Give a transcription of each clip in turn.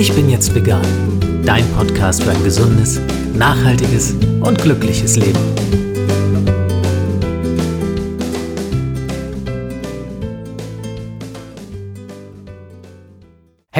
Ich bin jetzt vegan. Dein Podcast für ein gesundes, nachhaltiges und glückliches Leben.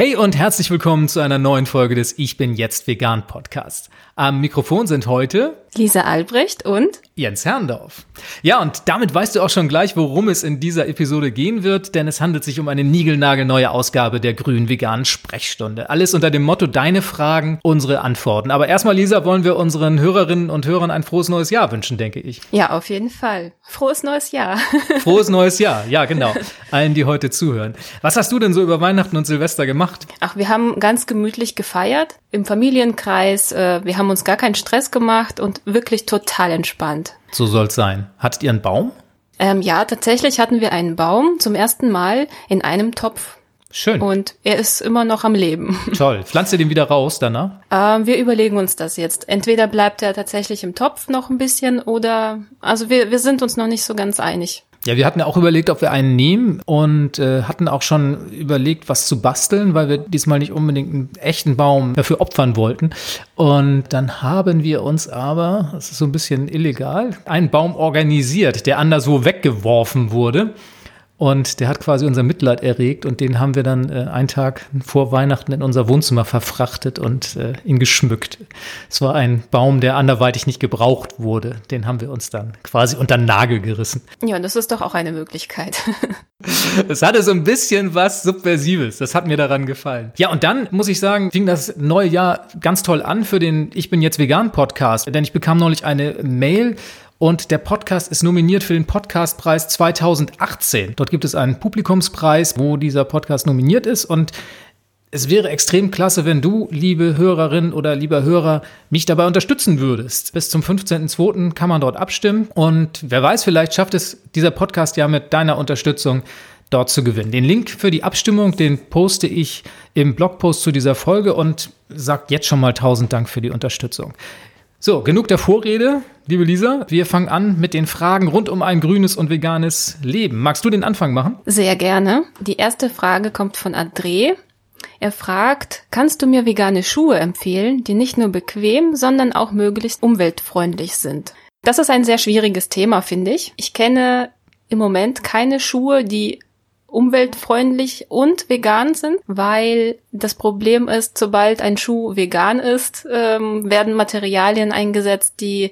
Hey und herzlich willkommen zu einer neuen Folge des Ich bin jetzt vegan Podcast. Am Mikrofon sind heute Lisa Albrecht und Jens Herrndorf. Ja, und damit weißt du auch schon gleich, worum es in dieser Episode gehen wird, denn es handelt sich um eine niegelnagelneue Ausgabe der grünen veganen Sprechstunde. Alles unter dem Motto Deine Fragen, unsere Antworten. Aber erstmal, Lisa, wollen wir unseren Hörerinnen und Hörern ein frohes neues Jahr wünschen, denke ich. Ja, auf jeden Fall. Frohes neues Jahr. Frohes neues Jahr, ja, genau. Allen, die heute zuhören. Was hast du denn so über Weihnachten und Silvester gemacht? Ach, wir haben ganz gemütlich gefeiert im Familienkreis. Äh, wir haben uns gar keinen Stress gemacht und wirklich total entspannt. So soll's sein. Hattet ihr einen Baum? Ähm, ja, tatsächlich hatten wir einen Baum zum ersten Mal in einem Topf. Schön. Und er ist immer noch am Leben. Toll. Pflanzt ihr den wieder raus danach? Ähm, wir überlegen uns das jetzt. Entweder bleibt er tatsächlich im Topf noch ein bisschen oder, also wir, wir sind uns noch nicht so ganz einig. Ja, wir hatten ja auch überlegt, ob wir einen nehmen und äh, hatten auch schon überlegt, was zu basteln, weil wir diesmal nicht unbedingt einen echten Baum dafür opfern wollten. Und dann haben wir uns aber, das ist so ein bisschen illegal, einen Baum organisiert, der anderswo weggeworfen wurde. Und der hat quasi unser Mitleid erregt und den haben wir dann äh, einen Tag vor Weihnachten in unser Wohnzimmer verfrachtet und äh, ihn geschmückt. Es war ein Baum, der anderweitig nicht gebraucht wurde. Den haben wir uns dann quasi unter den Nagel gerissen. Ja, das ist doch auch eine Möglichkeit. Es hatte so ein bisschen was Subversives. Das hat mir daran gefallen. Ja, und dann muss ich sagen, fing das neue Jahr ganz toll an für den Ich bin jetzt vegan Podcast. Denn ich bekam neulich eine Mail und der Podcast ist nominiert für den Podcastpreis 2018. Dort gibt es einen Publikumspreis, wo dieser Podcast nominiert ist. Und es wäre extrem klasse, wenn du, liebe Hörerin oder lieber Hörer, mich dabei unterstützen würdest. Bis zum 15.02. kann man dort abstimmen. Und wer weiß, vielleicht schafft es dieser Podcast ja mit deiner Unterstützung dort zu gewinnen. Den Link für die Abstimmung, den poste ich im Blogpost zu dieser Folge und sagt jetzt schon mal tausend Dank für die Unterstützung. So, genug der Vorrede, liebe Lisa. Wir fangen an mit den Fragen rund um ein grünes und veganes Leben. Magst du den Anfang machen? Sehr gerne. Die erste Frage kommt von André. Er fragt, kannst du mir vegane Schuhe empfehlen, die nicht nur bequem, sondern auch möglichst umweltfreundlich sind? Das ist ein sehr schwieriges Thema, finde ich. Ich kenne im Moment keine Schuhe, die umweltfreundlich und vegan sind, weil das Problem ist, sobald ein Schuh vegan ist, ähm, werden Materialien eingesetzt, die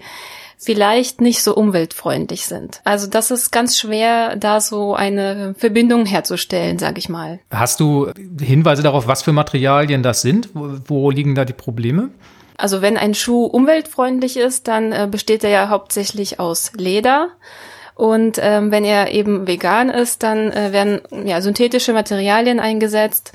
vielleicht nicht so umweltfreundlich sind. Also das ist ganz schwer, da so eine Verbindung herzustellen, sag ich mal. Hast du Hinweise darauf, was für Materialien das sind? Wo, wo liegen da die Probleme? Also wenn ein Schuh umweltfreundlich ist, dann äh, besteht er ja hauptsächlich aus Leder. Und ähm, wenn er eben vegan ist, dann äh, werden ja synthetische Materialien eingesetzt.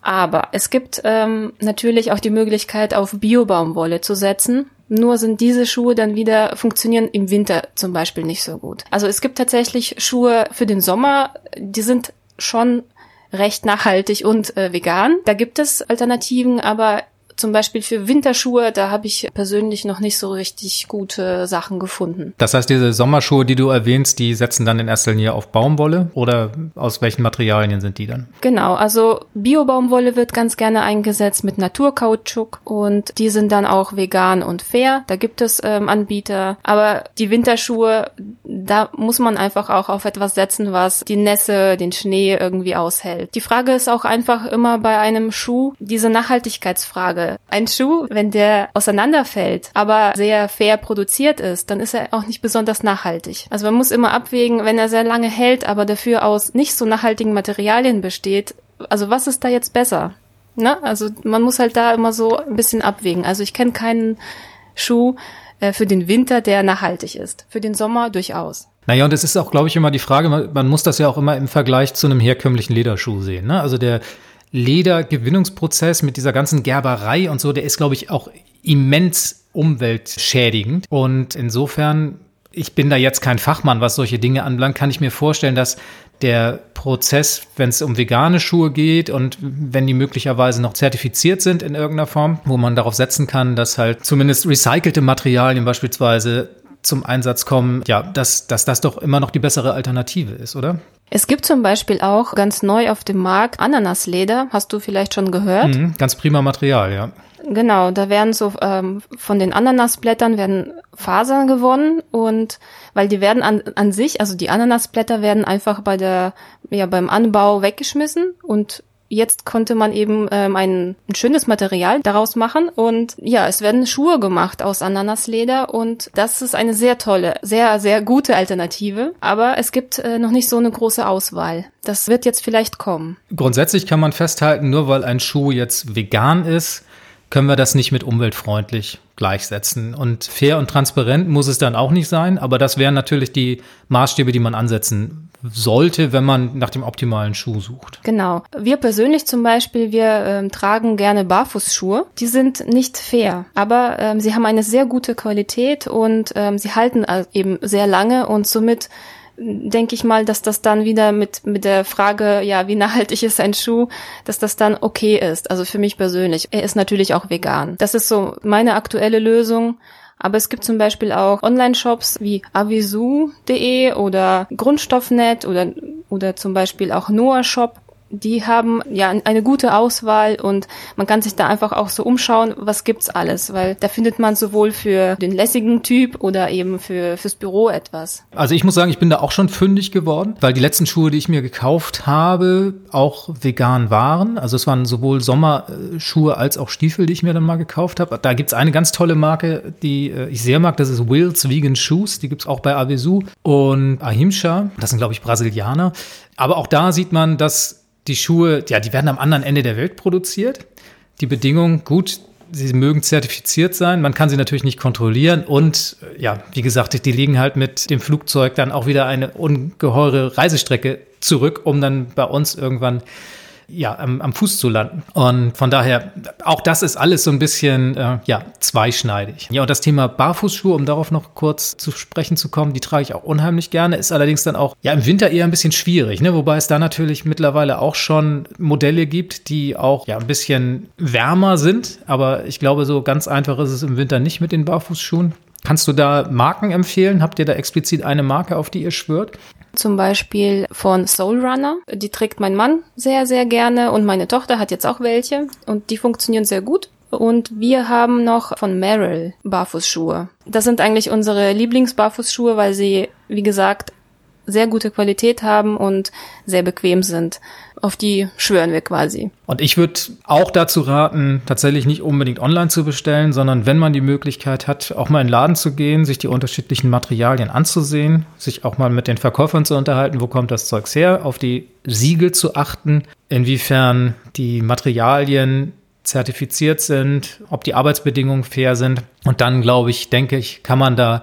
Aber es gibt ähm, natürlich auch die Möglichkeit, auf Biobaumwolle zu setzen. Nur sind diese Schuhe dann wieder funktionieren im Winter zum Beispiel nicht so gut. Also es gibt tatsächlich Schuhe für den Sommer, die sind schon recht nachhaltig und äh, vegan. Da gibt es Alternativen, aber zum Beispiel für Winterschuhe, da habe ich persönlich noch nicht so richtig gute Sachen gefunden. Das heißt, diese Sommerschuhe, die du erwähnst, die setzen dann in erster Linie auf Baumwolle oder aus welchen Materialien sind die dann? Genau, also Biobaumwolle wird ganz gerne eingesetzt mit Naturkautschuk und die sind dann auch vegan und fair. Da gibt es ähm, Anbieter, aber die Winterschuhe, da muss man einfach auch auf etwas setzen, was die Nässe, den Schnee irgendwie aushält. Die Frage ist auch einfach immer bei einem Schuh diese Nachhaltigkeitsfrage ein Schuh, wenn der auseinanderfällt, aber sehr fair produziert ist, dann ist er auch nicht besonders nachhaltig. Also man muss immer abwägen, wenn er sehr lange hält, aber dafür aus nicht so nachhaltigen Materialien besteht, also was ist da jetzt besser? Ne? Also man muss halt da immer so ein bisschen abwägen. Also ich kenne keinen Schuh für den Winter, der nachhaltig ist. Für den Sommer durchaus. Naja, und es ist auch, glaube ich, immer die Frage, man, man, muss das ja auch immer im Vergleich zu einem herkömmlichen Lederschuh sehen. Ne? Also der Ledergewinnungsprozess mit dieser ganzen Gerberei und so, der ist, glaube ich, auch immens umweltschädigend. Und insofern, ich bin da jetzt kein Fachmann, was solche Dinge anbelangt, kann ich mir vorstellen, dass der Prozess, wenn es um vegane Schuhe geht und wenn die möglicherweise noch zertifiziert sind in irgendeiner Form, wo man darauf setzen kann, dass halt zumindest recycelte Materialien beispielsweise zum Einsatz kommen, ja, dass, dass das doch immer noch die bessere Alternative ist, oder? Es gibt zum Beispiel auch ganz neu auf dem Markt Ananasleder. Hast du vielleicht schon gehört? Mhm, ganz prima Material, ja. Genau, da werden so ähm, von den Ananasblättern werden Fasern gewonnen und weil die werden an, an sich, also die Ananasblätter werden einfach bei der ja beim Anbau weggeschmissen und jetzt konnte man eben ähm, ein, ein schönes Material daraus machen und ja, es werden Schuhe gemacht aus Ananasleder und das ist eine sehr tolle, sehr, sehr gute Alternative. Aber es gibt äh, noch nicht so eine große Auswahl. Das wird jetzt vielleicht kommen. Grundsätzlich kann man festhalten, nur weil ein Schuh jetzt vegan ist, können wir das nicht mit umweltfreundlich gleichsetzen. Und fair und transparent muss es dann auch nicht sein, aber das wären natürlich die Maßstäbe, die man ansetzen sollte, wenn man nach dem optimalen Schuh sucht. Genau. Wir persönlich zum Beispiel, wir ähm, tragen gerne Barfußschuhe. Die sind nicht fair, aber ähm, sie haben eine sehr gute Qualität und ähm, sie halten eben sehr lange und somit denke ich mal, dass das dann wieder mit, mit der Frage, ja, wie nachhaltig ist ein Schuh, dass das dann okay ist. Also für mich persönlich. Er ist natürlich auch vegan. Das ist so meine aktuelle Lösung. Aber es gibt zum Beispiel auch Online-Shops wie avisu.de oder Grundstoffnet oder, oder zum Beispiel auch Noah Shop die haben ja eine gute Auswahl und man kann sich da einfach auch so umschauen, was gibt's alles, weil da findet man sowohl für den lässigen Typ oder eben für fürs Büro etwas. Also ich muss sagen, ich bin da auch schon fündig geworden, weil die letzten Schuhe, die ich mir gekauft habe, auch vegan waren. Also es waren sowohl Sommerschuhe als auch Stiefel, die ich mir dann mal gekauft habe. Da gibt's eine ganz tolle Marke, die äh, ich sehr mag, das ist Wills Vegan Shoes, die gibt's auch bei Avesu und Ahimsa, das sind glaube ich Brasilianer. Aber auch da sieht man, dass die Schuhe, ja, die werden am anderen Ende der Welt produziert. Die Bedingungen, gut, sie mögen zertifiziert sein, man kann sie natürlich nicht kontrollieren und ja, wie gesagt, die liegen halt mit dem Flugzeug dann auch wieder eine ungeheure Reisestrecke zurück, um dann bei uns irgendwann ja, am, am Fuß zu landen. Und von daher, auch das ist alles so ein bisschen, äh, ja, zweischneidig. Ja, und das Thema Barfußschuhe, um darauf noch kurz zu sprechen zu kommen, die trage ich auch unheimlich gerne, ist allerdings dann auch, ja, im Winter eher ein bisschen schwierig, ne? wobei es da natürlich mittlerweile auch schon Modelle gibt, die auch, ja, ein bisschen wärmer sind, aber ich glaube, so ganz einfach ist es im Winter nicht mit den Barfußschuhen. Kannst du da Marken empfehlen? Habt ihr da explizit eine Marke, auf die ihr schwört? Zum Beispiel von Soul Runner. Die trägt mein Mann sehr, sehr gerne und meine Tochter hat jetzt auch welche und die funktionieren sehr gut. Und wir haben noch von Merrill Barfußschuhe. Das sind eigentlich unsere Lieblingsbarfußschuhe, weil sie, wie gesagt, sehr gute Qualität haben und sehr bequem sind. Auf die schwören wir quasi. Und ich würde auch dazu raten, tatsächlich nicht unbedingt online zu bestellen, sondern wenn man die Möglichkeit hat, auch mal in den Laden zu gehen, sich die unterschiedlichen Materialien anzusehen, sich auch mal mit den Verkäufern zu unterhalten, wo kommt das Zeugs her, auf die Siegel zu achten, inwiefern die Materialien zertifiziert sind, ob die Arbeitsbedingungen fair sind. Und dann, glaube ich, denke ich, kann man da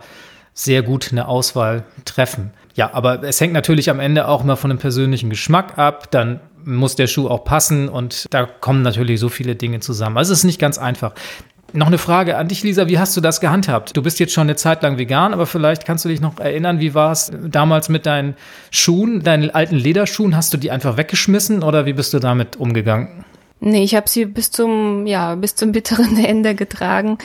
sehr gut eine Auswahl treffen. Ja, aber es hängt natürlich am Ende auch immer von dem persönlichen Geschmack ab. Dann muss der Schuh auch passen und da kommen natürlich so viele Dinge zusammen. Also es ist nicht ganz einfach. Noch eine Frage an dich, Lisa. Wie hast du das gehandhabt? Du bist jetzt schon eine Zeit lang vegan, aber vielleicht kannst du dich noch erinnern, wie war es damals mit deinen Schuhen, deinen alten Lederschuhen? Hast du die einfach weggeschmissen oder wie bist du damit umgegangen? Nee, ich habe sie bis zum, ja, bis zum bitteren Ende getragen,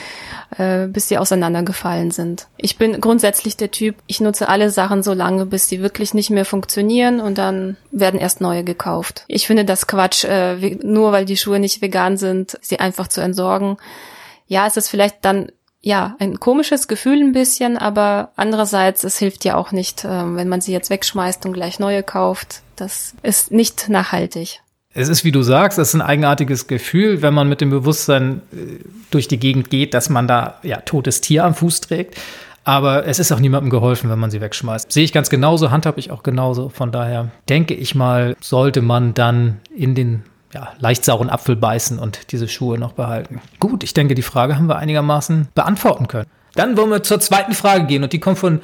äh, bis sie auseinandergefallen sind. Ich bin grundsätzlich der Typ, ich nutze alle Sachen so lange, bis sie wirklich nicht mehr funktionieren und dann werden erst neue gekauft. Ich finde das Quatsch, äh, nur weil die Schuhe nicht vegan sind, sie einfach zu entsorgen. Ja, es ist vielleicht dann ja, ein komisches Gefühl ein bisschen, aber andererseits, es hilft ja auch nicht, äh, wenn man sie jetzt wegschmeißt und gleich neue kauft. Das ist nicht nachhaltig. Es ist, wie du sagst, es ist ein eigenartiges Gefühl, wenn man mit dem Bewusstsein äh, durch die Gegend geht, dass man da ja totes Tier am Fuß trägt. Aber es ist auch niemandem geholfen, wenn man sie wegschmeißt. Sehe ich ganz genauso, handhabe ich auch genauso. Von daher denke ich mal, sollte man dann in den ja, leicht sauren Apfel beißen und diese Schuhe noch behalten. Gut, ich denke, die Frage haben wir einigermaßen beantworten können. Dann wollen wir zur zweiten Frage gehen und die kommt von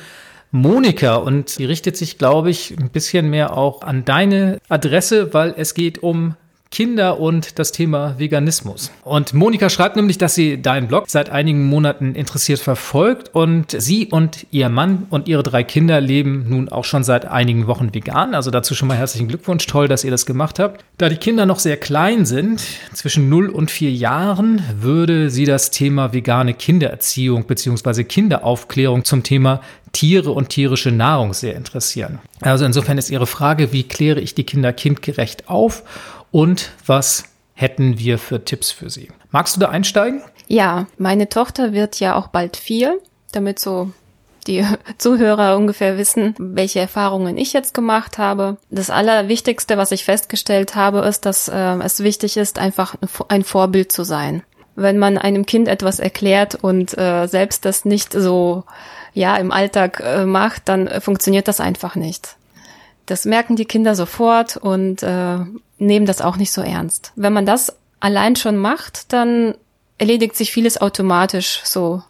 Monika. Und die richtet sich, glaube ich, ein bisschen mehr auch an deine Adresse, weil es geht um Kinder und das Thema Veganismus. Und Monika schreibt nämlich, dass sie deinen Blog seit einigen Monaten interessiert verfolgt und sie und ihr Mann und ihre drei Kinder leben nun auch schon seit einigen Wochen vegan. Also dazu schon mal herzlichen Glückwunsch. Toll, dass ihr das gemacht habt. Da die Kinder noch sehr klein sind, zwischen 0 und 4 Jahren, würde sie das Thema vegane Kindererziehung bzw. Kinderaufklärung zum Thema Tiere und tierische Nahrung sehr interessieren. Also insofern ist Ihre Frage, wie kläre ich die Kinder kindgerecht auf und was hätten wir für Tipps für Sie? Magst du da einsteigen? Ja, meine Tochter wird ja auch bald vier, damit so die Zuhörer ungefähr wissen, welche Erfahrungen ich jetzt gemacht habe. Das Allerwichtigste, was ich festgestellt habe, ist, dass äh, es wichtig ist, einfach ein Vorbild zu sein. Wenn man einem Kind etwas erklärt und äh, selbst das nicht so ja im Alltag äh, macht, dann funktioniert das einfach nicht. Das merken die Kinder sofort und äh, nehmen das auch nicht so ernst. Wenn man das allein schon macht, dann erledigt sich vieles automatisch so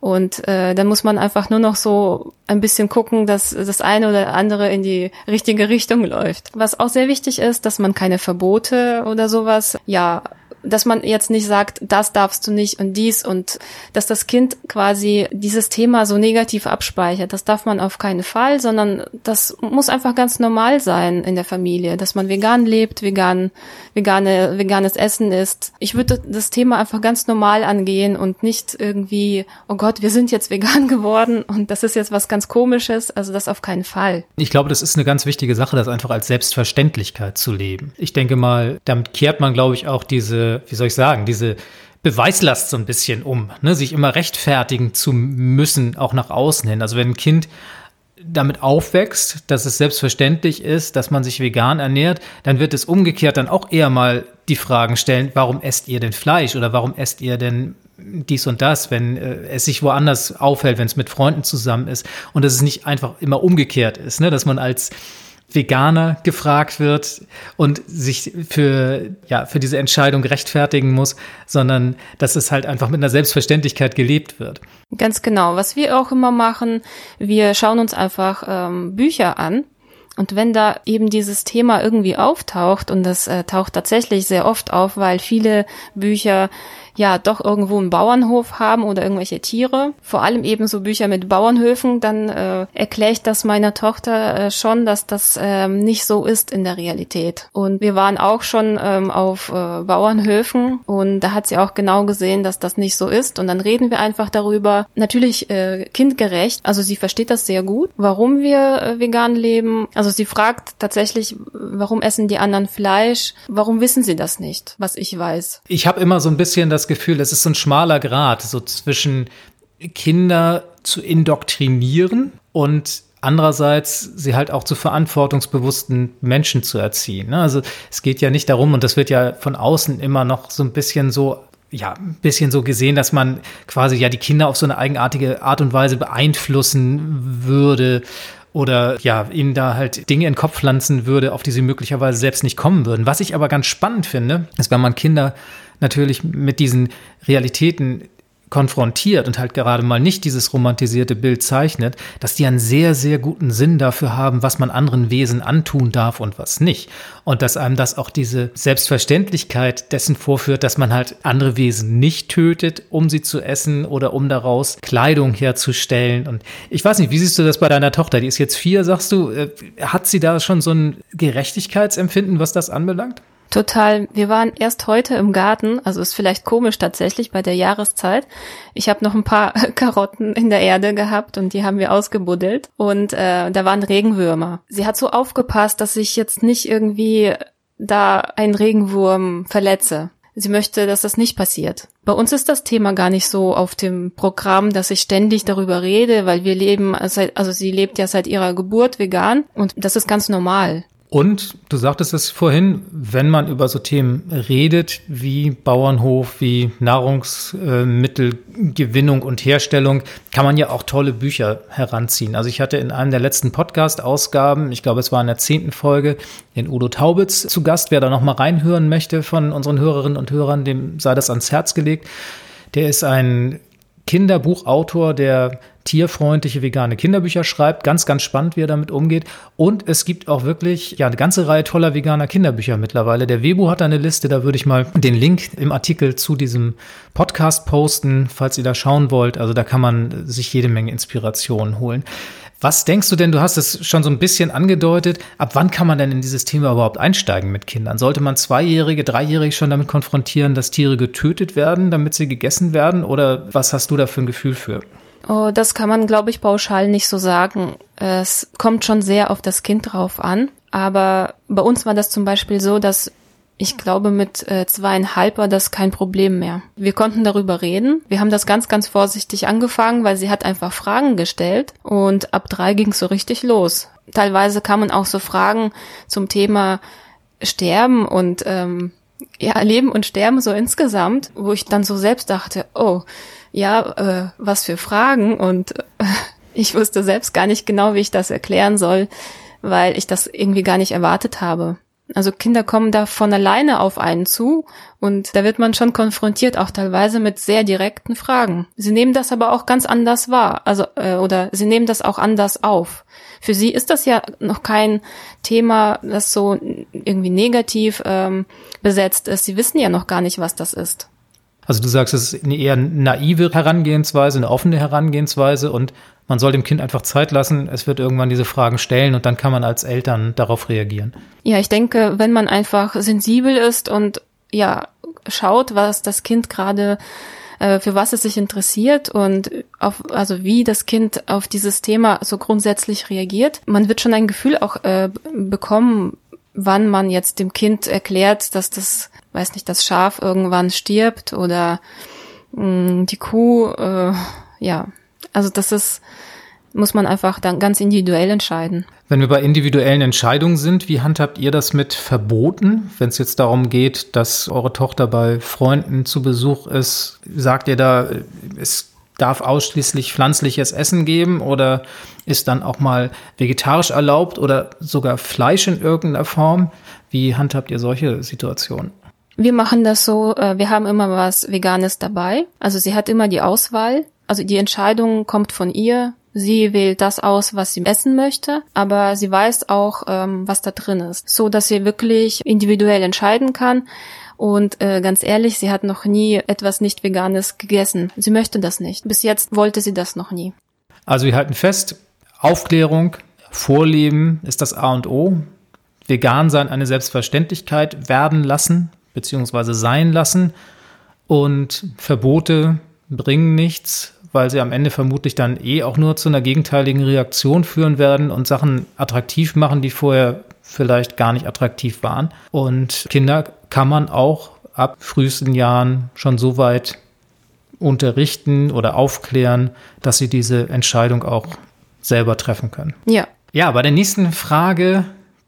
und äh, dann muss man einfach nur noch so ein bisschen gucken, dass das eine oder andere in die richtige Richtung läuft. Was auch sehr wichtig ist, dass man keine Verbote oder sowas, ja, dass man jetzt nicht sagt, das darfst du nicht und dies und dass das Kind quasi dieses Thema so negativ abspeichert. Das darf man auf keinen Fall, sondern das muss einfach ganz normal sein in der Familie, dass man vegan lebt, vegan, vegane, veganes Essen isst. Ich würde das Thema einfach ganz normal angehen und nicht irgendwie, oh Gott, wir sind jetzt vegan geworden und das ist jetzt was ganz komisches. Also das auf keinen Fall. Ich glaube, das ist eine ganz wichtige Sache, das einfach als Selbstverständlichkeit zu leben. Ich denke mal, damit kehrt man, glaube ich, auch diese wie soll ich sagen, diese Beweislast so ein bisschen um, ne? sich immer rechtfertigen zu müssen, auch nach außen hin. Also wenn ein Kind damit aufwächst, dass es selbstverständlich ist, dass man sich vegan ernährt, dann wird es umgekehrt dann auch eher mal die Fragen stellen, warum esst ihr denn Fleisch oder warum esst ihr denn dies und das, wenn äh, es sich woanders aufhält, wenn es mit Freunden zusammen ist und dass es nicht einfach immer umgekehrt ist, ne? dass man als Veganer gefragt wird und sich für, ja, für diese Entscheidung rechtfertigen muss, sondern dass es halt einfach mit einer Selbstverständlichkeit gelebt wird. Ganz genau. Was wir auch immer machen, wir schauen uns einfach ähm, Bücher an und wenn da eben dieses Thema irgendwie auftaucht, und das äh, taucht tatsächlich sehr oft auf, weil viele Bücher ja doch irgendwo einen Bauernhof haben oder irgendwelche Tiere, vor allem eben so Bücher mit Bauernhöfen, dann äh, erkläre ich das meiner Tochter äh, schon, dass das ähm, nicht so ist in der Realität. Und wir waren auch schon ähm, auf äh, Bauernhöfen und da hat sie auch genau gesehen, dass das nicht so ist. Und dann reden wir einfach darüber. Natürlich äh, kindgerecht, also sie versteht das sehr gut, warum wir äh, vegan leben. Also sie fragt tatsächlich, warum essen die anderen Fleisch? Warum wissen sie das nicht, was ich weiß? Ich habe immer so ein bisschen das Gefühl, es ist so ein schmaler Grad, so zwischen Kinder zu indoktrinieren und andererseits sie halt auch zu verantwortungsbewussten Menschen zu erziehen. Ne? Also es geht ja nicht darum, und das wird ja von außen immer noch so ein bisschen so ja, ein bisschen so gesehen, dass man quasi ja die Kinder auf so eine eigenartige Art und Weise beeinflussen würde oder ja, ihnen da halt Dinge in den Kopf pflanzen würde, auf die sie möglicherweise selbst nicht kommen würden. Was ich aber ganz spannend finde, ist, wenn man Kinder natürlich mit diesen Realitäten konfrontiert und halt gerade mal nicht dieses romantisierte Bild zeichnet, dass die einen sehr, sehr guten Sinn dafür haben, was man anderen Wesen antun darf und was nicht. Und dass einem das auch diese Selbstverständlichkeit dessen vorführt, dass man halt andere Wesen nicht tötet, um sie zu essen oder um daraus Kleidung herzustellen. Und ich weiß nicht, wie siehst du das bei deiner Tochter? Die ist jetzt vier, sagst du, äh, hat sie da schon so ein Gerechtigkeitsempfinden, was das anbelangt? Total. Wir waren erst heute im Garten, also ist vielleicht komisch tatsächlich bei der Jahreszeit. Ich habe noch ein paar Karotten in der Erde gehabt und die haben wir ausgebuddelt und äh, da waren Regenwürmer. Sie hat so aufgepasst, dass ich jetzt nicht irgendwie da einen Regenwurm verletze. Sie möchte, dass das nicht passiert. Bei uns ist das Thema gar nicht so auf dem Programm, dass ich ständig darüber rede, weil wir leben, also sie lebt ja seit ihrer Geburt vegan und das ist ganz normal. Und du sagtest es vorhin, wenn man über so Themen redet wie Bauernhof, wie Nahrungsmittelgewinnung und Herstellung, kann man ja auch tolle Bücher heranziehen. Also ich hatte in einem der letzten Podcast-Ausgaben, ich glaube es war in der zehnten Folge, den Udo Taubitz zu Gast. Wer da noch mal reinhören möchte von unseren Hörerinnen und Hörern, dem sei das ans Herz gelegt. Der ist ein Kinderbuchautor, der tierfreundliche vegane Kinderbücher schreibt. Ganz, ganz spannend, wie er damit umgeht. Und es gibt auch wirklich ja eine ganze Reihe toller veganer Kinderbücher mittlerweile. Der Webu hat eine Liste, da würde ich mal den Link im Artikel zu diesem Podcast posten, falls ihr da schauen wollt. Also da kann man sich jede Menge Inspiration holen. Was denkst du denn, du hast es schon so ein bisschen angedeutet, ab wann kann man denn in dieses Thema überhaupt einsteigen mit Kindern? Sollte man Zweijährige, Dreijährige schon damit konfrontieren, dass Tiere getötet werden, damit sie gegessen werden? Oder was hast du da für ein Gefühl für? Oh, das kann man, glaube ich, pauschal nicht so sagen. Es kommt schon sehr auf das Kind drauf an. Aber bei uns war das zum Beispiel so, dass ich glaube, mit äh, zweieinhalb war das kein Problem mehr. Wir konnten darüber reden. Wir haben das ganz, ganz vorsichtig angefangen, weil sie hat einfach Fragen gestellt und ab drei ging es so richtig los. Teilweise kamen auch so Fragen zum Thema Sterben und ähm, ja, Leben und Sterben so insgesamt, wo ich dann so selbst dachte, oh, ja, äh, was für Fragen und äh, ich wusste selbst gar nicht genau, wie ich das erklären soll, weil ich das irgendwie gar nicht erwartet habe. Also Kinder kommen da von alleine auf einen zu und da wird man schon konfrontiert, auch teilweise mit sehr direkten Fragen. Sie nehmen das aber auch ganz anders wahr, also äh, oder sie nehmen das auch anders auf. Für sie ist das ja noch kein Thema, das so irgendwie negativ ähm, besetzt ist. Sie wissen ja noch gar nicht, was das ist. Also du sagst, es ist eine eher naive Herangehensweise, eine offene Herangehensweise und man soll dem Kind einfach Zeit lassen. Es wird irgendwann diese Fragen stellen und dann kann man als Eltern darauf reagieren. Ja, ich denke, wenn man einfach sensibel ist und ja, schaut, was das Kind gerade äh, für was es sich interessiert und auf, also wie das Kind auf dieses Thema so grundsätzlich reagiert. Man wird schon ein Gefühl auch äh, bekommen, wann man jetzt dem Kind erklärt, dass das, weiß nicht, das Schaf irgendwann stirbt oder mh, die Kuh, äh, ja, also das ist, muss man einfach dann ganz individuell entscheiden. Wenn wir bei individuellen Entscheidungen sind, wie handhabt ihr das mit Verboten? Wenn es jetzt darum geht, dass eure Tochter bei Freunden zu Besuch ist, sagt ihr da, es darf ausschließlich pflanzliches Essen geben oder ist dann auch mal vegetarisch erlaubt oder sogar Fleisch in irgendeiner Form? Wie handhabt ihr solche Situationen? Wir machen das so, äh, wir haben immer was Veganes dabei. Also sie hat immer die Auswahl also die Entscheidung kommt von ihr. Sie wählt das aus, was sie essen möchte, aber sie weiß auch, ähm, was da drin ist, so dass sie wirklich individuell entscheiden kann. Und äh, ganz ehrlich, sie hat noch nie etwas nicht Veganes gegessen. Sie möchte das nicht. Bis jetzt wollte sie das noch nie. Also wir halten fest, Aufklärung, Vorleben ist das A und O. Vegan sein eine Selbstverständlichkeit werden lassen, beziehungsweise sein lassen. Und Verbote bringen nichts, weil sie am Ende vermutlich dann eh auch nur zu einer gegenteiligen Reaktion führen werden und Sachen attraktiv machen, die vorher vielleicht gar nicht attraktiv waren. Und Kinder kann man auch ab frühesten Jahren schon so weit unterrichten oder aufklären, dass sie diese Entscheidung auch selber treffen können. Ja. Ja, bei der nächsten Frage,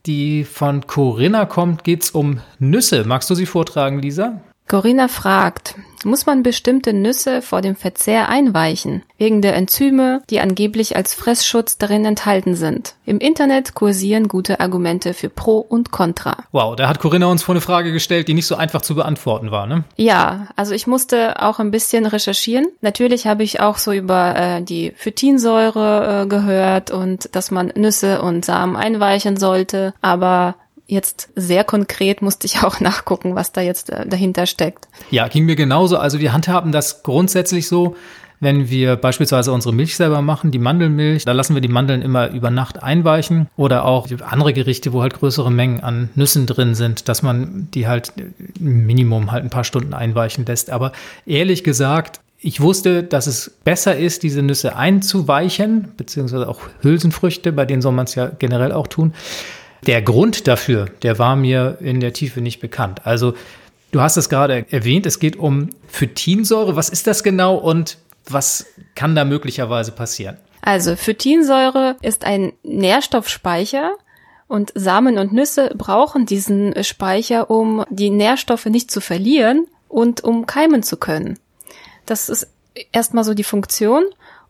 die von Corinna kommt, geht es um Nüsse. Magst du sie vortragen, Lisa? Corinna fragt, muss man bestimmte Nüsse vor dem Verzehr einweichen, wegen der Enzyme, die angeblich als Fressschutz darin enthalten sind. Im Internet kursieren gute Argumente für Pro und Contra. Wow, da hat Corinna uns vor eine Frage gestellt, die nicht so einfach zu beantworten war, ne? Ja, also ich musste auch ein bisschen recherchieren. Natürlich habe ich auch so über äh, die Phytinsäure äh, gehört und dass man Nüsse und Samen einweichen sollte, aber jetzt sehr konkret musste ich auch nachgucken, was da jetzt äh, dahinter steckt. Ja, ging mir genauso. Also wir handhaben das grundsätzlich so, wenn wir beispielsweise unsere Milch selber machen, die Mandelmilch, da lassen wir die Mandeln immer über Nacht einweichen oder auch andere Gerichte, wo halt größere Mengen an Nüssen drin sind, dass man die halt Minimum halt ein paar Stunden einweichen lässt. Aber ehrlich gesagt, ich wusste, dass es besser ist, diese Nüsse einzuweichen, beziehungsweise auch Hülsenfrüchte, bei denen soll man es ja generell auch tun, der Grund dafür, der war mir in der Tiefe nicht bekannt. Also du hast es gerade erwähnt, es geht um Phytinsäure. Was ist das genau und was kann da möglicherweise passieren? Also Phytinsäure ist ein Nährstoffspeicher und Samen und Nüsse brauchen diesen Speicher, um die Nährstoffe nicht zu verlieren und um keimen zu können. Das ist erstmal so die Funktion.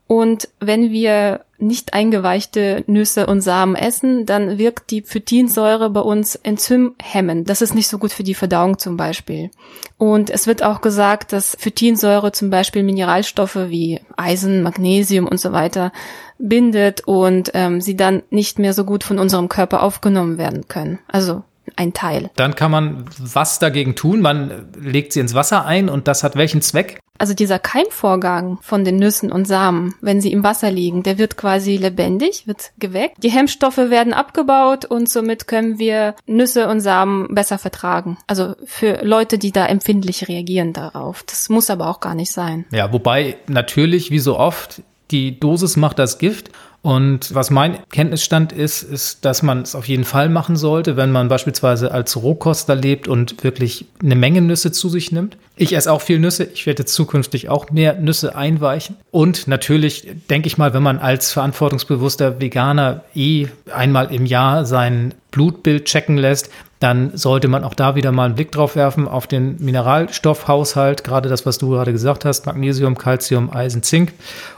Und wenn wir nicht eingeweichte Nüsse und Samen essen, dann wirkt die Phytinsäure bei uns enzymhemmend. Das ist nicht so gut für die Verdauung zum Beispiel. Und es wird auch gesagt, dass Phytinsäure zum Beispiel Mineralstoffe wie Eisen, Magnesium und so weiter bindet und ähm, sie dann nicht mehr so gut von unserem Körper aufgenommen werden können. Also ein Teil. Dann kann man was dagegen tun? Man legt sie ins Wasser ein und das hat welchen Zweck? Also dieser Keimvorgang von den Nüssen und Samen, wenn sie im Wasser liegen, der wird quasi lebendig, wird geweckt. Die Hemmstoffe werden abgebaut und somit können wir Nüsse und Samen besser vertragen. Also für Leute, die da empfindlich reagieren darauf. Das muss aber auch gar nicht sein. Ja, wobei natürlich, wie so oft, Die Dosis macht das Gift. Und was mein Kenntnisstand ist, ist, dass man es auf jeden Fall machen sollte, wenn man beispielsweise als Rohkoster lebt und wirklich eine Menge Nüsse zu sich nimmt. Ich esse auch viel Nüsse. Ich werde zukünftig auch mehr Nüsse einweichen. Und natürlich denke ich mal, wenn man als verantwortungsbewusster Veganer eh einmal im Jahr sein Blutbild checken lässt, dann sollte man auch da wieder mal einen Blick drauf werfen auf den Mineralstoffhaushalt, gerade das, was du gerade gesagt hast, Magnesium, Calcium, Eisen, Zink.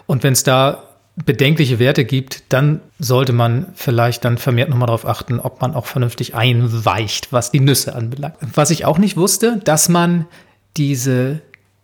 Und wenn es da bedenkliche Werte gibt, dann sollte man vielleicht dann vermehrt nochmal darauf achten, ob man auch vernünftig einweicht, was die Nüsse anbelangt. Was ich auch nicht wusste, dass man diese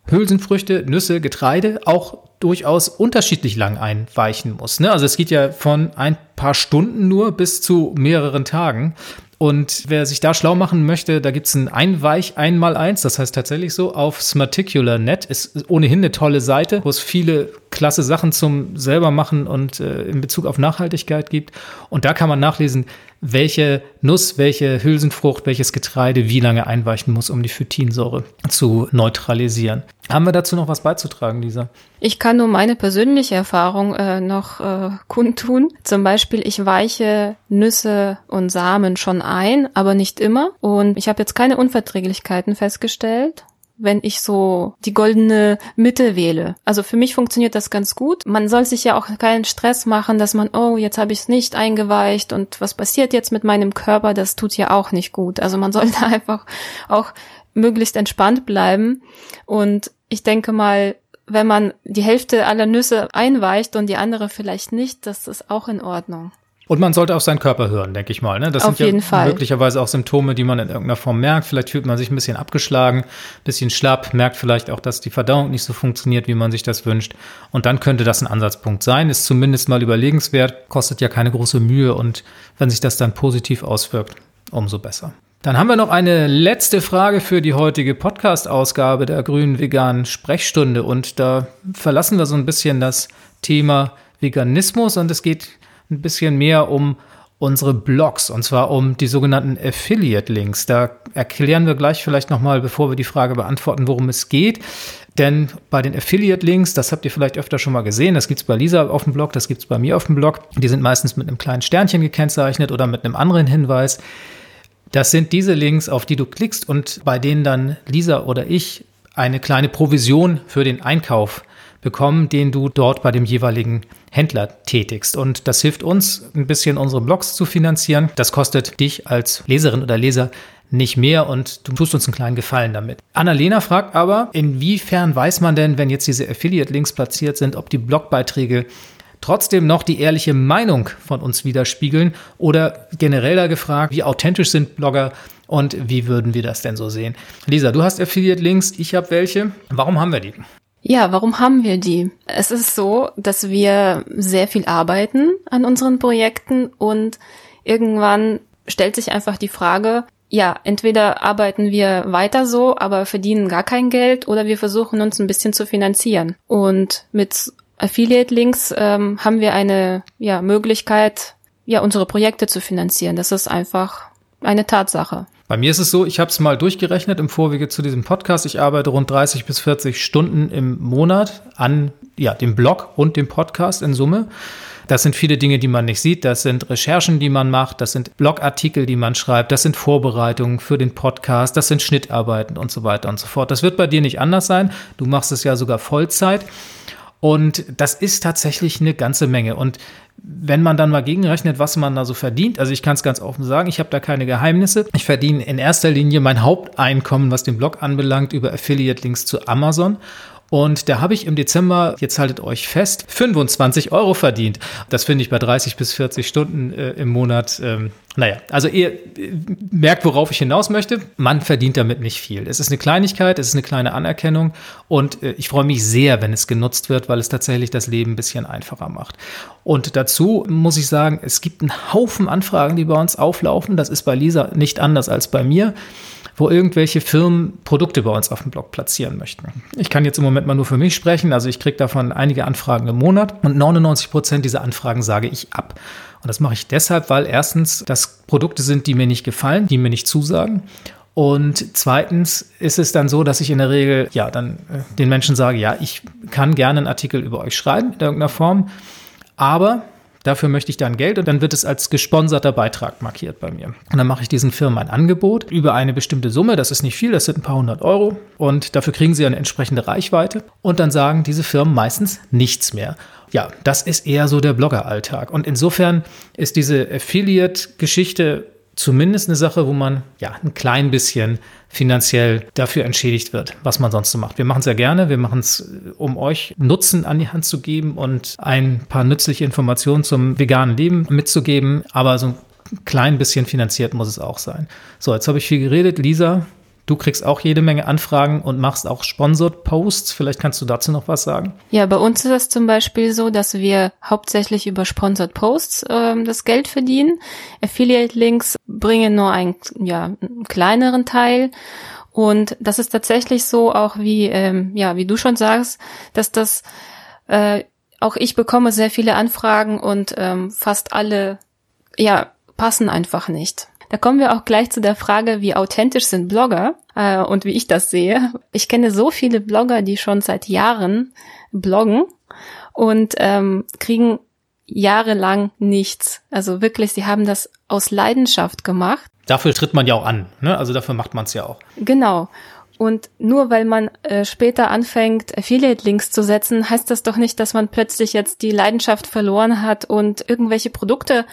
Hülsenfrüchte, Nüsse, Getreide auch durchaus unterschiedlich lang einweichen muss. Ne? Also es geht ja von ein paar Stunden nur bis zu mehreren Tagen. Und wer sich da schlau machen möchte, da gibt's ein Einweich einmal eins, das heißt tatsächlich so, auf Smarticular.net. Ist ohnehin eine tolle Seite, wo es viele klasse Sachen zum selber machen und äh, in Bezug auf Nachhaltigkeit gibt. Und da kann man nachlesen, welche Nuss, welche Hülsenfrucht, welches Getreide wie lange einweichen muss, um die Phytinsäure zu neutralisieren. Haben wir dazu noch was beizutragen, Lisa? Ich kann nur meine persönliche Erfahrung äh, noch äh, kundtun. Zum Beispiel, ich weiche Nüsse und Samen schon ein, aber nicht immer. Und ich habe jetzt keine Unverträglichkeiten festgestellt wenn ich so die goldene Mitte wähle. Also für mich funktioniert das ganz gut. Man soll sich ja auch keinen Stress machen, dass man, oh, jetzt habe ich es nicht eingeweicht und was passiert jetzt mit meinem Körper, das tut ja auch nicht gut. Also man sollte einfach auch möglichst entspannt bleiben. Und ich denke mal, wenn man die Hälfte aller Nüsse einweicht und die andere vielleicht nicht, das ist auch in Ordnung. Und man sollte auf seinen Körper hören, denke ich mal. Ne? Das auf sind jeden ja Fall. möglicherweise auch Symptome, die man in irgendeiner Form merkt. Vielleicht fühlt man sich ein bisschen abgeschlagen, ein bisschen schlapp, merkt vielleicht auch, dass die Verdauung nicht so funktioniert, wie man sich das wünscht. Und dann könnte das ein Ansatzpunkt sein. Ist zumindest mal überlegenswert, kostet ja keine große Mühe. Und wenn sich das dann positiv auswirkt, umso besser. Dann haben wir noch eine letzte Frage für die heutige Podcast-Ausgabe der grünen veganen Sprechstunde. Und da verlassen wir so ein bisschen das Thema Veganismus und es geht ein bisschen mehr um unsere Blogs und zwar um die sogenannten Affiliate-Links. Da erklären wir gleich vielleicht nochmal, bevor wir die Frage beantworten, worum es geht. Denn bei den Affiliate-Links, das habt ihr vielleicht öfter schon mal gesehen, das gibt's bei Lisa auf dem Blog, das gibt's bei mir auf dem Blog. Die sind meistens mit einem kleinen Sternchen gekennzeichnet oder mit einem anderen Hinweis. Das sind diese Links, auf die du klickst und bei denen dann Lisa oder ich eine kleine Provision für den Einkauf bekommen, den du dort bei dem jeweiligen Händler tätigst. Und das hilft uns, ein bisschen unsere Blogs zu finanzieren. Das kostet dich als Leserin oder Leser nicht mehr und du tust uns einen kleinen Gefallen damit. Annalena fragt aber, inwiefern weiß man denn, wenn jetzt diese Affiliate-Links platziert sind, ob die Blogbeiträge trotzdem noch die ehrliche Meinung von uns widerspiegeln oder generell gefragt, wie authentisch sind Blogger und wie würden wir das denn so sehen? Lisa, du hast Affiliate-Links, ich habe welche. Warum haben wir die? Ja, warum haben wir die? Es ist so, dass wir sehr viel arbeiten an unseren Projekten und irgendwann stellt sich einfach die Frage, ja, entweder arbeiten wir weiter so, aber verdienen gar kein Geld oder wir versuchen uns ein bisschen zu finanzieren. Und mit Affiliate-Links ähm, haben wir eine ja, Möglichkeit, ja, unsere Projekte zu finanzieren. Das ist einfach eine Tatsache. Bei mir ist es so, ich habe es mal durchgerechnet im Vorwege zu diesem Podcast. Ich arbeite rund 30 bis 40 Stunden im Monat an ja, dem Blog und dem Podcast in Summe. Das sind viele Dinge, die man nicht sieht. Das sind Recherchen, die man macht. Das sind Blogartikel, die man schreibt. Das sind Vorbereitungen für den Podcast. Das sind Schnittarbeiten und so weiter und so fort. Das wird bei dir nicht anders sein. Du machst es ja sogar Vollzeit. Und das ist tatsächlich eine ganze Menge. Und wenn man dann mal gegenrechnet, was man da so verdient, also ich kann es ganz offen sagen, ich habe da keine Geheimnisse. Ich verdiene in erster Linie mein Haupteinkommen, was den Blog anbelangt, über Affiliate-Links zu Amazon. Und da habe ich im Dezember, jetzt haltet euch fest, 25 Euro verdient. Das finde ich bei 30 bis 40 Stunden äh, im Monat. Ähm, naja, also ihr äh, merkt, worauf ich hinaus möchte. Man verdient damit nicht viel. Es ist eine Kleinigkeit, es ist eine kleine Anerkennung und äh, ich freue mich sehr, wenn es genutzt wird, weil es tatsächlich das Leben ein bisschen einfacher macht. Und dazu muss ich sagen, es gibt einen Haufen Anfragen, die bei uns auflaufen. Das ist bei Lisa nicht anders als bei mir wo irgendwelche Firmen Produkte bei uns auf dem Blog platzieren möchten. Ich kann jetzt im Moment mal nur für mich sprechen, also ich kriege davon einige Anfragen im Monat und 99 Prozent dieser Anfragen sage ich ab. Und das mache ich deshalb, weil erstens das Produkte sind, die mir nicht gefallen, die mir nicht zusagen Und zweitens ist es dann so, dass ich in der Regel ja dann äh, den Menschen sage, ja, ich kann gerne einen Artikel über euch schreiben in irgendeiner Form, aber Dafür möchte ich dann Geld und dann wird es als gesponserter Beitrag markiert bei mir. Und dann mache ich diesen Firmen ein Angebot über eine bestimmte Summe. Das ist nicht viel, das sind ein paar hundert Euro. Und dafür kriegen sie eine entsprechende Reichweite. Und dann sagen diese Firmen meistens nichts mehr. Ja, das ist eher so der Blogger-Alltag. Und insofern ist diese Affiliate-Geschichte zumindest eine Sache, wo man ja ein klein bisschen finanziell dafür entschädigt wird, was man sonst so macht. Wir machen es ja gerne, wir machen es, um euch Nutzen an die Hand zu geben und ein paar nützliche Informationen zum veganen Leben mitzugeben, aber so ein klein bisschen finanziert muss es auch sein. So, jetzt habe ich viel geredet. Lisa, Du kriegst auch jede Menge Anfragen und machst auch Sponsored Posts. Vielleicht kannst du dazu noch was sagen. Ja, bei uns ist es zum Beispiel so, dass wir hauptsächlich über Sponsored Posts ähm, das Geld verdienen. Affiliate Links bringen nur einen, ja, einen kleineren Teil. Und das ist tatsächlich so, auch wie, ähm, ja, wie du schon sagst, dass das, äh, auch ich bekomme sehr viele Anfragen und ähm, fast alle, ja, passen einfach nicht. Da kommen wir auch gleich zu der Frage, wie authentisch sind Blogger äh, und wie ich das sehe. Ich kenne so viele Blogger, die schon seit Jahren bloggen und ähm, kriegen jahrelang nichts. Also wirklich, sie haben das aus Leidenschaft gemacht. Dafür tritt man ja auch an, ne? Also dafür macht man es ja auch. Genau. Und nur weil man äh, später anfängt, Affiliate-Links zu setzen, heißt das doch nicht, dass man plötzlich jetzt die Leidenschaft verloren hat und irgendwelche Produkte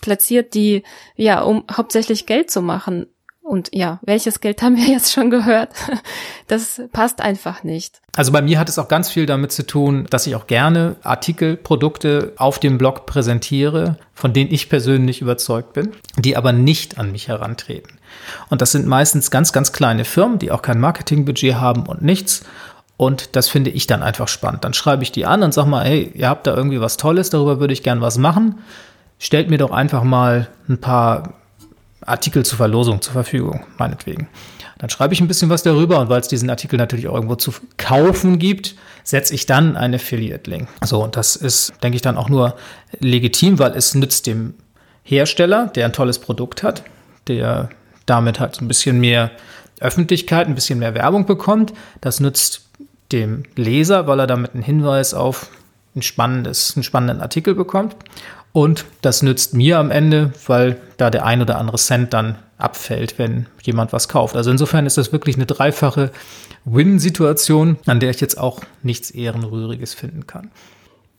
platziert, die ja, um hauptsächlich Geld zu machen. Und ja, welches Geld haben wir jetzt schon gehört? Das passt einfach nicht. Also bei mir hat es auch ganz viel damit zu tun, dass ich auch gerne Artikel, Produkte auf dem Blog präsentiere, von denen ich persönlich überzeugt bin, die aber nicht an mich herantreten. Und das sind meistens ganz, ganz kleine Firmen, die auch kein Marketingbudget haben und nichts. Und das finde ich dann einfach spannend. Dann schreibe ich die an und sage mal, hey, ihr habt da irgendwie was Tolles, darüber würde ich gern was machen. Stellt mir doch einfach mal ein paar Artikel zur Verlosung zur Verfügung, meinetwegen. Dann schreibe ich ein bisschen was darüber und weil es diesen Artikel natürlich auch irgendwo zu kaufen gibt, setze ich dann einen Affiliate-Link. So, und das ist, denke ich, dann auch nur legitim, weil es nützt dem Hersteller, der ein tolles Produkt hat, der damit halt ein bisschen mehr Öffentlichkeit, ein bisschen mehr Werbung bekommt. Das nützt dem Leser, weil er damit einen Hinweis auf ein spannendes, einen spannenden Artikel bekommt. Und das nützt mir am Ende, weil da der ein oder andere Cent dann abfällt, wenn jemand was kauft. Also insofern ist das wirklich eine dreifache Win-Situation, an der ich jetzt auch nichts Ehrenrühriges finden kann.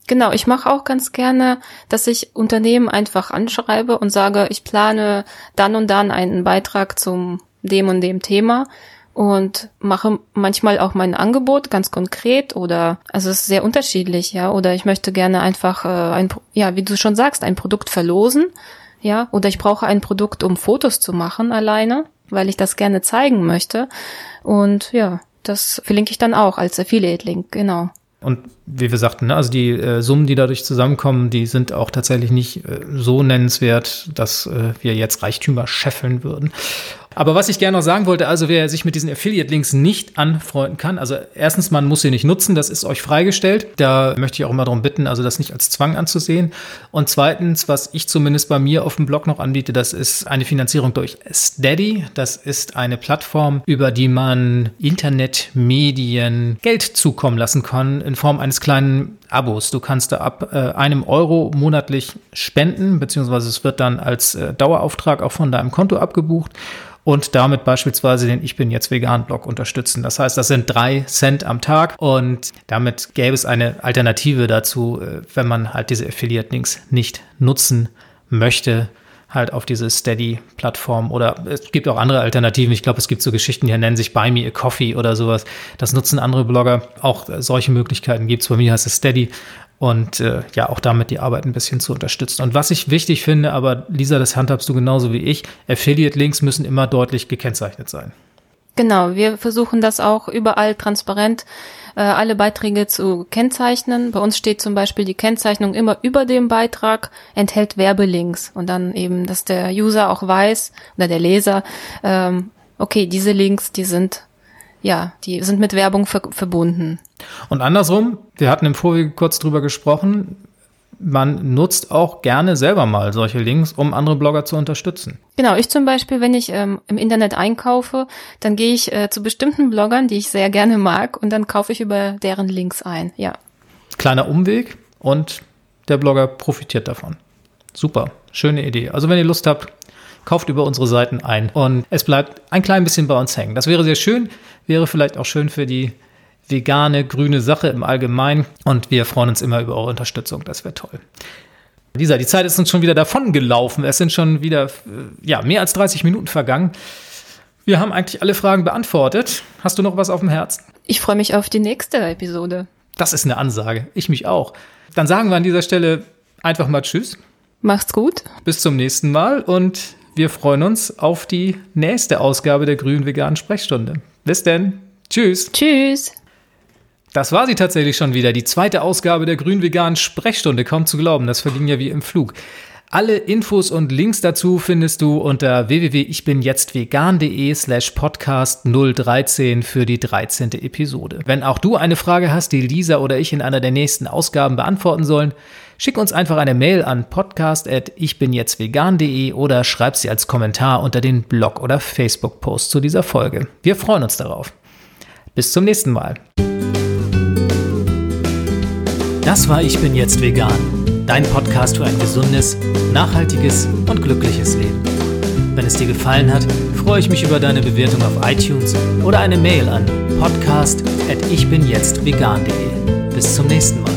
Genau, ich mache auch ganz gerne, dass ich Unternehmen einfach anschreibe und sage, ich plane dann und dann einen Beitrag zum dem und dem Thema und mache manchmal auch mein Angebot ganz konkret oder also es ist sehr unterschiedlich, ja, oder ich möchte gerne einfach äh, ein ja, wie du schon sagst, ein Produkt verlosen, ja, oder ich brauche ein Produkt, um Fotos zu machen alleine, weil ich das gerne zeigen möchte und ja, das verlinke ich dann auch als Affiliate Link, genau. Und wie wir sagten, ne, also die äh, Summen, die dadurch zusammenkommen, die sind auch tatsächlich nicht äh, so nennenswert, dass äh, wir jetzt Reichtümer scheffeln würden. Aber was ich gerne noch sagen wollte, also wer sich mit diesen Affiliate-Links nicht anfreunden kann, also erstens, man muss sie nicht nutzen, das ist euch freigestellt. Da möchte ich auch immer darum bitten, also das nicht als Zwang anzusehen. Und zweitens, was ich zumindest bei mir auf dem Blog noch anbiete, das ist eine Finanzierung durch Steady. Das ist eine Plattform, über die man Internetmedien Geld zukommen lassen kann in Form eines kleinen Abos. Du kannst da ab äh, einem Euro monatlich spenden, beziehungsweise es wird dann als äh, Dauerauftrag auch von deinem Konto abgebucht und damit beispielsweise den Ich bin jetzt vegan Blog unterstützen. Das heißt, das sind drei Cent am Tag und damit gäbe es eine Alternative dazu, äh, wenn man halt diese Affiliate-Links nicht nutzen möchte, halt auf diese Steady-Plattform oder es gibt auch andere Alternativen. Ich glaube, es gibt so Geschichten, die nennen sich Buy Me a Coffee oder sowas. Das nutzen andere Blogger. Auch solche Möglichkeiten gibt es. Bei mir heißt es Steady und äh, ja, auch damit die Arbeit ein bisschen zu unterstützen. Und was ich wichtig finde, aber Lisa, das handhabst du genauso wie ich, Affiliate-Links müssen immer deutlich gekennzeichnet sein. Genau, wir versuchen das auch überall transparent äh, alle Beiträge zu kennzeichnen. Bei uns steht zum Beispiel die Kennzeichnung immer über dem Beitrag, enthält Werbelinks und dann eben, dass der User auch weiß oder der Leser, ähm, okay, diese Links, die sind ja, die sind mit Werbung ver verbunden. Und andersrum, wir hatten im Vorwege kurz drüber gesprochen, man nutzt auch gerne selber mal solche Links, um andere Blogger zu unterstützen. Genau, ich zum Beispiel, wenn ich ähm, im Internet einkaufe, dann gehe ich äh, zu bestimmten Bloggern, die ich sehr gerne mag, und dann kaufe ich über deren Links ein. Ja. Kleiner Umweg und der Blogger profitiert davon. Super, schöne Idee. Also wenn ihr Lust habt, kauft über unsere Seiten ein und es bleibt ein klein bisschen bei uns hängen. Das wäre sehr schön, wäre vielleicht auch schön für die vegane, grüne Sache im Allgemeinen und wir freuen uns immer über eure Unterstützung. Das wäre toll. Lisa, die Zeit ist uns schon wieder davon gelaufen. Es sind schon wieder ja, mehr als 30 Minuten vergangen. Wir haben eigentlich alle Fragen beantwortet. Hast du noch was auf dem Herzen? Ich freue mich auf die nächste Episode. Das ist eine Ansage. Ich mich auch. Dann sagen wir an dieser Stelle einfach mal Tschüss. Macht's gut. Bis zum nächsten Mal und wir freuen uns auf die nächste Ausgabe der grünen veganen Sprechstunde. Bis denn. Tschüss. Tschüss. Das war sie tatsächlich schon wieder, die zweite Ausgabe der grün veganen Sprechstunde. Kaum zu glauben, das verging ja wie im Flug. Alle Infos und Links dazu findest du unter www.ichbinjetztvegan.de slash podcast 013 für die 13. Episode. Wenn auch du eine Frage hast, die Lisa oder ich in einer der nächsten Ausgaben beantworten sollen, schick uns einfach eine Mail an podcast.ichbinjetztvegan.de oder schreib sie als Kommentar unter den Blog- oder Facebook-Post zu dieser Folge. Wir freuen uns darauf. Bis zum nächsten Mal. Das war Ich bin jetzt vegan dein Podcast für ein gesundes, nachhaltiges und glückliches Leben. Wenn es dir gefallen hat, freue ich mich über deine Bewertung auf iTunes oder eine Mail an podcast@ichbinjetztvegan.de. Bis zum nächsten Mal.